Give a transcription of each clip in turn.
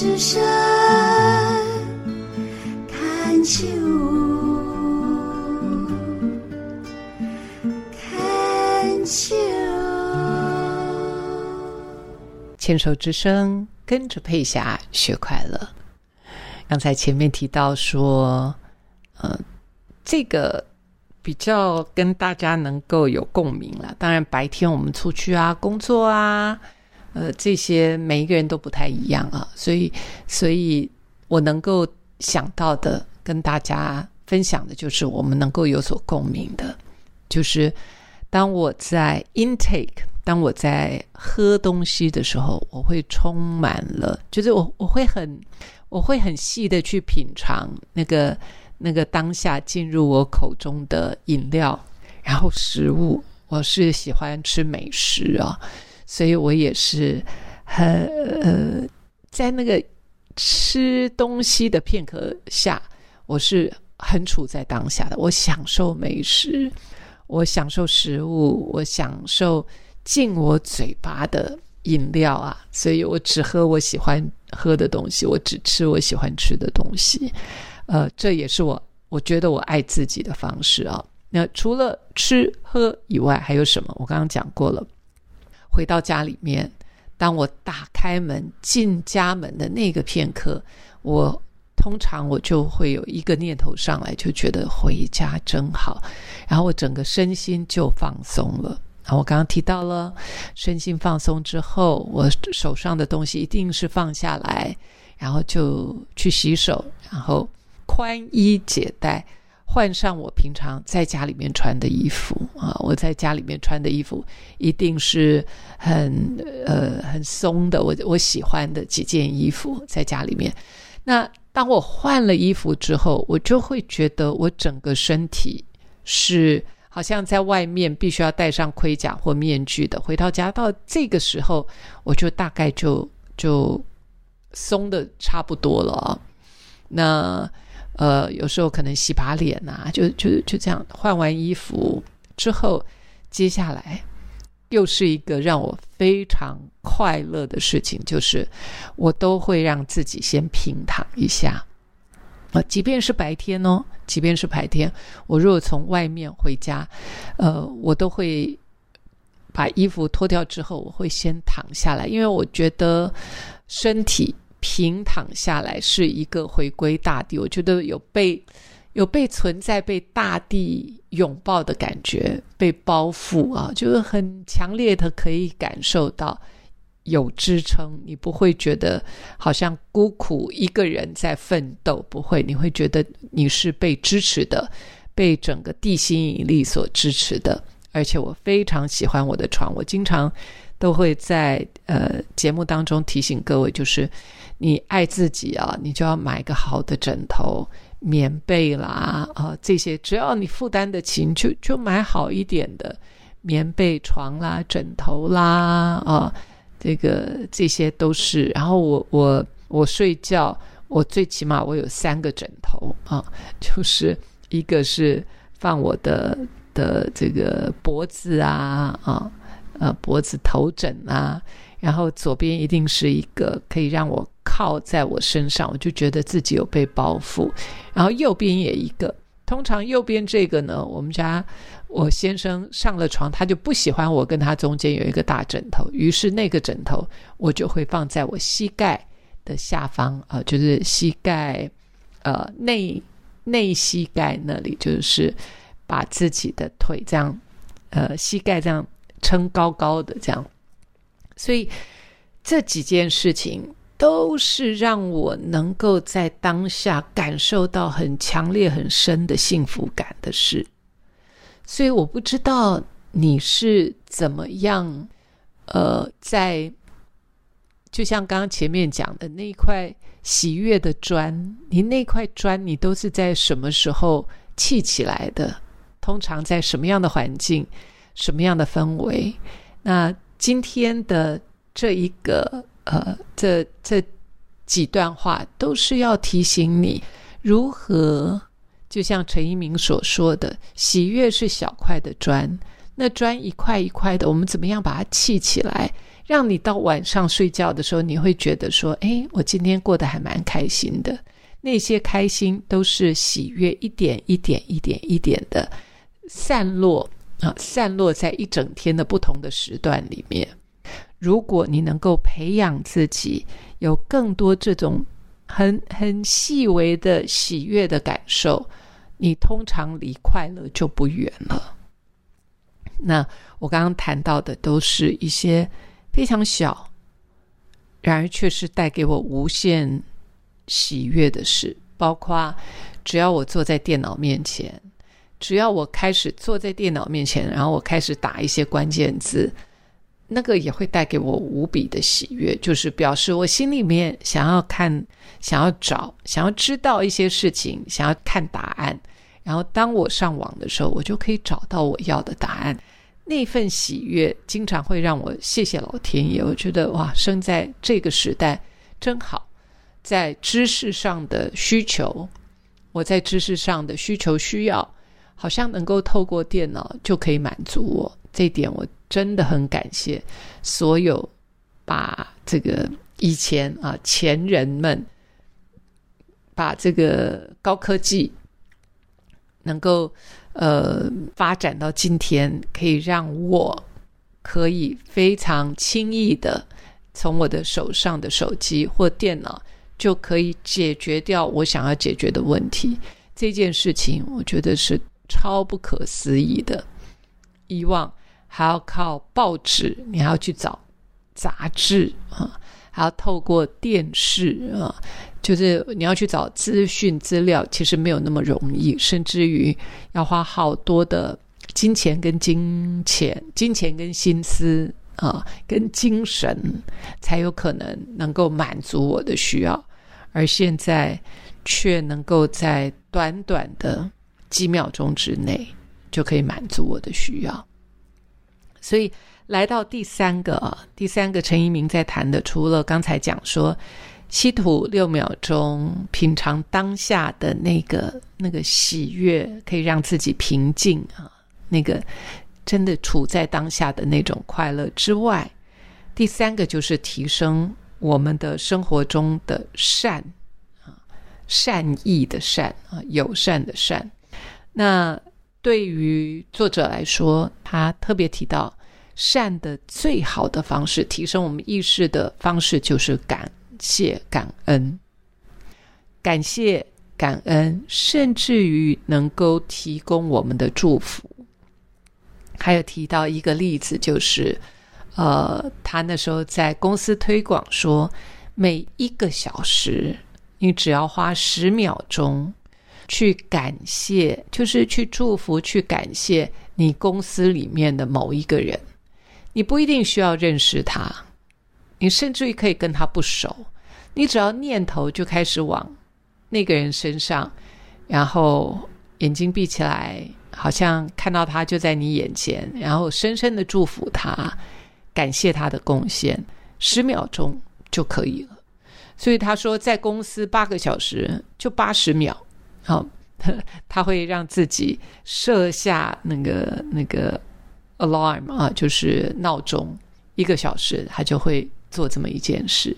之声看秋，看秋。牵手之声，跟着佩霞学快乐。刚才前面提到说，呃，这个比较跟大家能够有共鸣了。当然，白天我们出去啊，工作啊，呃，这些每一个人都不太一样啊，所以，所以我能够想到的，跟大家分享的就是我们能够有所共鸣的，就是当我在 intake。当我在喝东西的时候，我会充满了，就是我我会很我会很细的去品尝那个那个当下进入我口中的饮料，然后食物。我是喜欢吃美食啊，所以我也是很呃，在那个吃东西的片刻下，我是很处在当下的。我享受美食，我享受食物，我享受。进我嘴巴的饮料啊，所以我只喝我喜欢喝的东西，我只吃我喜欢吃的东西。呃，这也是我我觉得我爱自己的方式啊。那除了吃喝以外，还有什么？我刚刚讲过了。回到家里面，当我打开门进家门的那个片刻，我通常我就会有一个念头上来，就觉得回家真好，然后我整个身心就放松了。我刚刚提到了，身心放松之后，我手上的东西一定是放下来，然后就去洗手，然后宽衣解带，换上我平常在家里面穿的衣服啊。我在家里面穿的衣服一定是很呃很松的，我我喜欢的几件衣服在家里面。那当我换了衣服之后，我就会觉得我整个身体是。好像在外面必须要戴上盔甲或面具的，回到家到这个时候，我就大概就就松的差不多了。那呃，有时候可能洗把脸呐，就就就这样换完衣服之后，接下来又是一个让我非常快乐的事情，就是我都会让自己先平躺一下。啊，即便是白天哦，即便是白天，我如果从外面回家，呃，我都会把衣服脱掉之后，我会先躺下来，因为我觉得身体平躺下来是一个回归大地，我觉得有被有被存在、被大地拥抱的感觉，被包覆啊，就是很强烈的可以感受到。有支撑，你不会觉得好像孤苦一个人在奋斗，不会，你会觉得你是被支持的，被整个地心引力所支持的。而且我非常喜欢我的床，我经常都会在呃节目当中提醒各位，就是你爱自己啊，你就要买个好的枕头、棉被啦啊这些，只要你负担得起，就就买好一点的棉被、床啦、枕头啦啊。这个这些都是，然后我我我睡觉，我最起码我有三个枕头啊，就是一个是放我的的这个脖子啊啊呃脖子头枕啊，然后左边一定是一个可以让我靠在我身上，我就觉得自己有被包覆，然后右边也一个。通常右边这个呢，我们家我先生上了床，他就不喜欢我跟他中间有一个大枕头，于是那个枕头我就会放在我膝盖的下方啊，就是膝盖呃内内膝盖那里，就是把自己的腿这样呃膝盖这样撑高高的这样，所以这几件事情。都是让我能够在当下感受到很强烈、很深的幸福感的事，所以我不知道你是怎么样，呃，在就像刚刚前面讲的那块喜悦的砖，你那块砖你都是在什么时候砌起来的？通常在什么样的环境、什么样的氛围？那今天的这一个。呃，这这几段话都是要提醒你如何，就像陈一鸣所说的，喜悦是小块的砖，那砖一块一块的，我们怎么样把它砌起来，让你到晚上睡觉的时候，你会觉得说：“哎，我今天过得还蛮开心的。”那些开心都是喜悦，一点一点、一点一点的散落啊，散落在一整天的不同的时段里面。如果你能够培养自己有更多这种很很细微的喜悦的感受，你通常离快乐就不远了。那我刚刚谈到的都是一些非常小，然而却是带给我无限喜悦的事，包括只要我坐在电脑面前，只要我开始坐在电脑面前，然后我开始打一些关键字。那个也会带给我无比的喜悦，就是表示我心里面想要看、想要找、想要知道一些事情，想要看答案。然后当我上网的时候，我就可以找到我要的答案。那份喜悦经常会让我谢谢老天爷。我觉得哇，生在这个时代真好，在知识上的需求，我在知识上的需求需要，好像能够透过电脑就可以满足我。这点我。真的很感谢所有把这个以前啊前人们把这个高科技能够呃发展到今天，可以让我可以非常轻易的从我的手上的手机或电脑就可以解决掉我想要解决的问题。这件事情我觉得是超不可思议的，以往。还要靠报纸，你还要去找杂志啊，还要透过电视啊，就是你要去找资讯资料，其实没有那么容易，甚至于要花好多的金钱跟金钱、金钱跟心思啊，跟精神，才有可能能够满足我的需要，而现在却能够在短短的几秒钟之内就可以满足我的需要。所以来到第三个啊，第三个陈一鸣在谈的，除了刚才讲说稀土六秒钟品尝当下的那个那个喜悦，可以让自己平静啊，那个真的处在当下的那种快乐之外，第三个就是提升我们的生活中的善啊，善意的善啊，友善的善。那对于作者来说，他特别提到。善的最好的方式，提升我们意识的方式，就是感谢、感恩、感谢、感恩，甚至于能够提供我们的祝福。还有提到一个例子，就是呃，他那时候在公司推广说，每一个小时，你只要花十秒钟去感谢，就是去祝福、去感谢你公司里面的某一个人。你不一定需要认识他，你甚至于可以跟他不熟，你只要念头就开始往那个人身上，然后眼睛闭起来，好像看到他就在你眼前，然后深深的祝福他，感谢他的贡献，十秒钟就可以了。所以他说，在公司八个小时就八十秒，好，他会让自己设下那个那个。Alarm 啊，就是闹钟，一个小时他就会做这么一件事。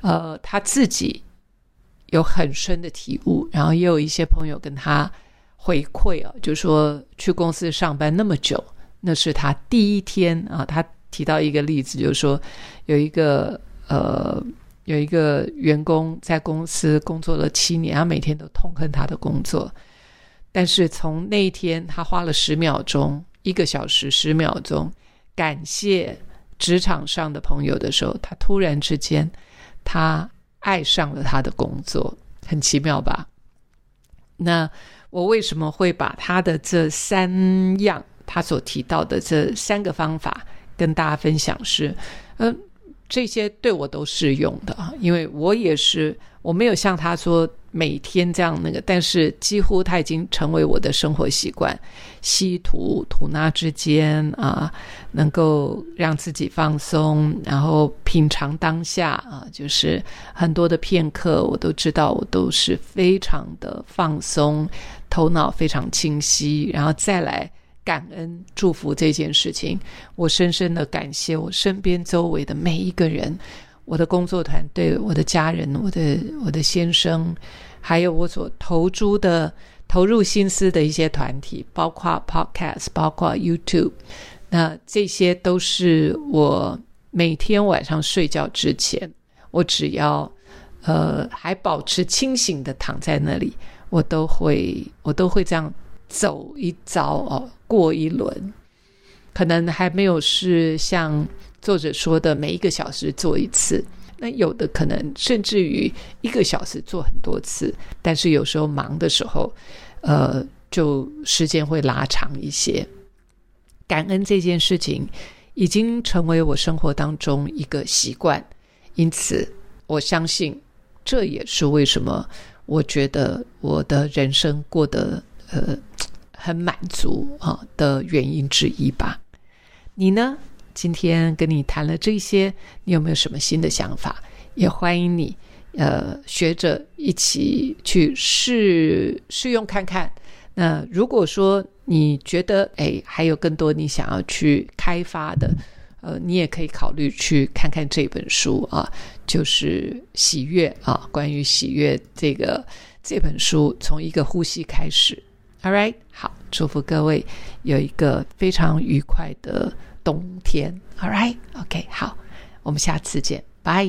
呃，他自己有很深的体悟，然后也有一些朋友跟他回馈啊，就说去公司上班那么久，那是他第一天啊。他提到一个例子，就是说有一个呃有一个员工在公司工作了七年，他每天都痛恨他的工作，但是从那一天他花了十秒钟。一个小时十秒钟，感谢职场上的朋友的时候，他突然之间，他爱上了他的工作，很奇妙吧？那我为什么会把他的这三样，他所提到的这三个方法跟大家分享？是，嗯，这些对我都适用的，因为我也是，我没有像他说。每天这样那个，但是几乎它已经成为我的生活习惯。稀土吐纳之间啊，能够让自己放松，然后品尝当下啊，就是很多的片刻，我都知道，我都是非常的放松，头脑非常清晰，然后再来感恩、祝福这件事情，我深深的感谢我身边周围的每一个人，我的工作团队、我的家人、我的我的先生，还有我所投注的、投入心思的一些团体，包括 Podcast，包括 YouTube，那这些都是我每天晚上睡觉之前，我只要呃还保持清醒的躺在那里，我都会我都会这样走一遭哦。过一轮，可能还没有是像作者说的每一个小时做一次，那有的可能甚至于一个小时做很多次，但是有时候忙的时候，呃，就时间会拉长一些。感恩这件事情已经成为我生活当中一个习惯，因此我相信这也是为什么我觉得我的人生过得呃。很满足啊的原因之一吧。你呢？今天跟你谈了这些，你有没有什么新的想法？也欢迎你，呃，学着一起去试试用看看。那如果说你觉得哎，还有更多你想要去开发的，呃，你也可以考虑去看看这本书啊，就是喜悦啊，关于喜悦这个这本书，从一个呼吸开始。All right，好，祝福各位有一个非常愉快的冬天。All right，OK，好，我们下次见，拜。